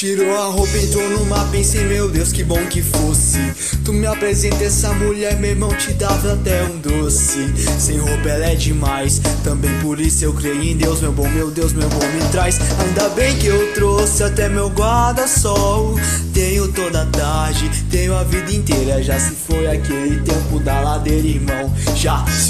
Tirou a roupa, entrou no mar, pensei, meu Deus, que bom que fosse. Tu me apresenta essa mulher, meu irmão, te dava até um doce. Sem roupa ela é demais, também por isso eu creio em Deus, meu bom, meu Deus, meu bom me traz. Ainda bem que eu trouxe até meu guarda-sol. Tenho toda a tarde, tenho a vida inteira. Já se foi aquele tempo da ladeira, irmão. Já se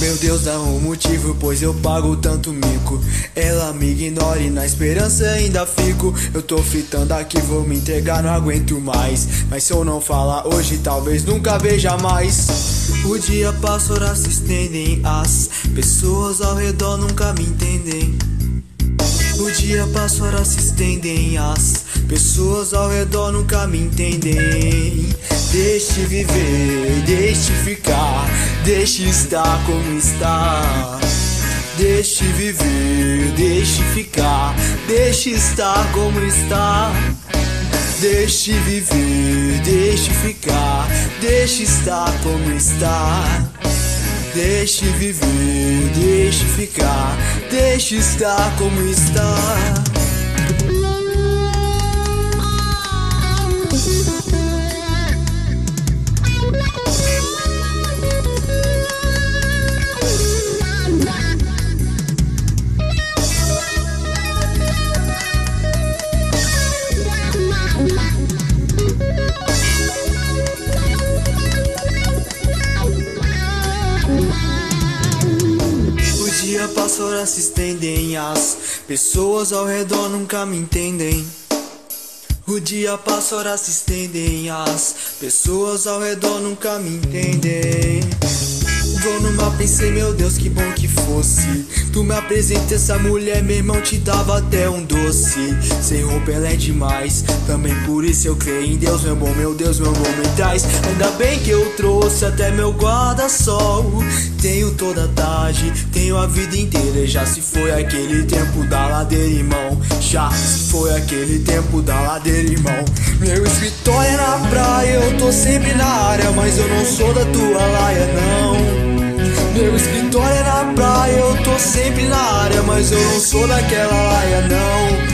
Meu Deus, dá um motivo, pois eu pago tanto mico. Ela me ignora e na esperança ainda fico. Eu tô fitando aqui, vou me entregar, não aguento mais. Mas se eu não falar hoje, talvez nunca veja mais. O dia passa, horas se estendem, as pessoas ao redor nunca me entendem. O dia passa, horas se estendem, as pessoas ao redor nunca me entendem. Deixe viver, deixe ficar, deixe estar como está. Deixe viver, deixe ficar, deixe estar como está. Deixe viver, deixe ficar, deixe estar como está. Deixe viver, deixe ficar, deixe estar como está. O dia passa, horas se estendem, as pessoas ao redor nunca me entendem. O dia passa, horas se estendem, as pessoas ao redor nunca me entendem. Vou no mar, pensei, meu Deus, que bom que fosse. Tu me apresenta essa mulher, meu irmão, te dava até um doce. Sem roupa ela é demais, também por isso eu creio em Deus, meu bom, meu Deus, meu bom me traz. Ainda bem que eu trouxe até meu guarda-sol. Tenho toda a tarde, tenho a vida inteira. Já se foi aquele tempo da ladeira, irmão. Já se foi aquele tempo da ladeira, irmão. Meu escritório é na praia, eu tô sempre na área, mas eu não sou da tua laia, não. Escritório é na praia, eu tô sempre na área, mas eu não sou daquela laia, não.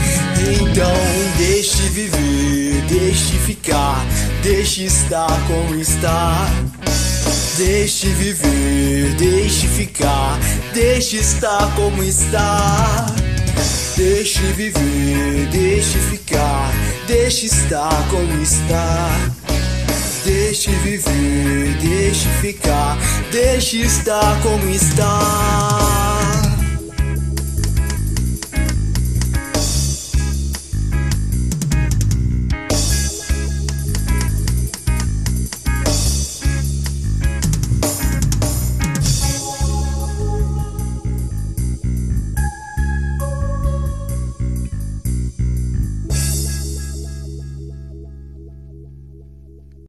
Então, deixe viver, deixe ficar, deixe estar como está. Deixe viver, deixe ficar, deixe estar como está. Deixe viver, deixe ficar, deixe estar como está. Deixe viver, deixe ficar, Deixe estar como está.